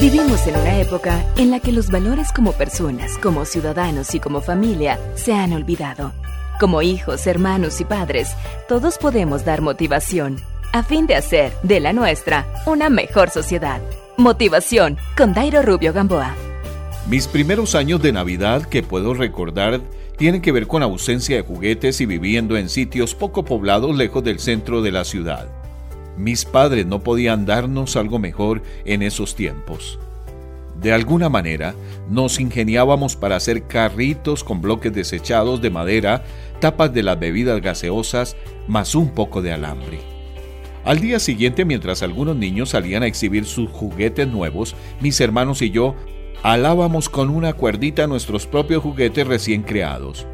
Vivimos en una época en la que los valores como personas, como ciudadanos y como familia se han olvidado. Como hijos, hermanos y padres, todos podemos dar motivación a fin de hacer de la nuestra una mejor sociedad. Motivación con Dairo Rubio Gamboa. Mis primeros años de Navidad que puedo recordar tienen que ver con ausencia de juguetes y viviendo en sitios poco poblados lejos del centro de la ciudad. Mis padres no podían darnos algo mejor en esos tiempos. De alguna manera, nos ingeniábamos para hacer carritos con bloques desechados de madera, tapas de las bebidas gaseosas, más un poco de alambre. Al día siguiente, mientras algunos niños salían a exhibir sus juguetes nuevos, mis hermanos y yo alábamos con una cuerdita nuestros propios juguetes recién creados.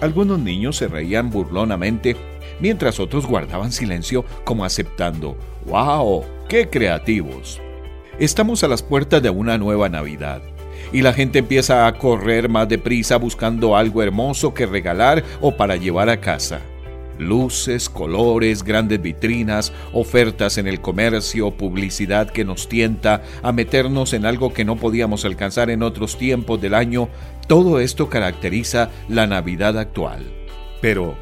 Algunos niños se reían burlonamente mientras otros guardaban silencio como aceptando, ¡Wow! ¡Qué creativos! Estamos a las puertas de una nueva Navidad y la gente empieza a correr más deprisa buscando algo hermoso que regalar o para llevar a casa. Luces, colores, grandes vitrinas, ofertas en el comercio, publicidad que nos tienta a meternos en algo que no podíamos alcanzar en otros tiempos del año, todo esto caracteriza la Navidad actual. Pero,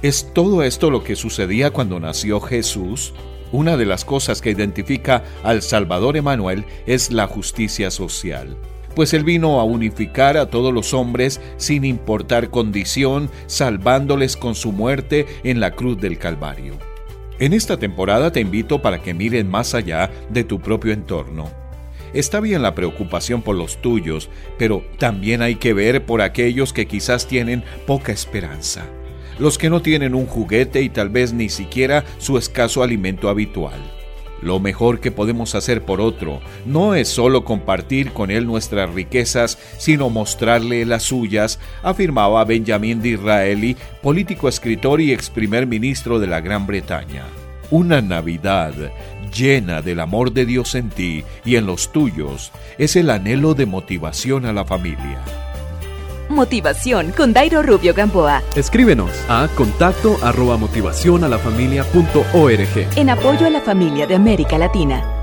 ¿Es todo esto lo que sucedía cuando nació Jesús? Una de las cosas que identifica al Salvador Emanuel es la justicia social, pues él vino a unificar a todos los hombres sin importar condición, salvándoles con su muerte en la cruz del Calvario. En esta temporada te invito para que miren más allá de tu propio entorno. Está bien la preocupación por los tuyos, pero también hay que ver por aquellos que quizás tienen poca esperanza los que no tienen un juguete y tal vez ni siquiera su escaso alimento habitual. Lo mejor que podemos hacer por otro no es solo compartir con él nuestras riquezas, sino mostrarle las suyas, afirmaba Benjamin Disraeli, político escritor y ex primer ministro de la Gran Bretaña. Una Navidad llena del amor de Dios en ti y en los tuyos es el anhelo de motivación a la familia. Motivación con Dairo Rubio Gamboa. Escríbenos a contacto arroba motivación a la familia punto org. En apoyo a la familia de América Latina.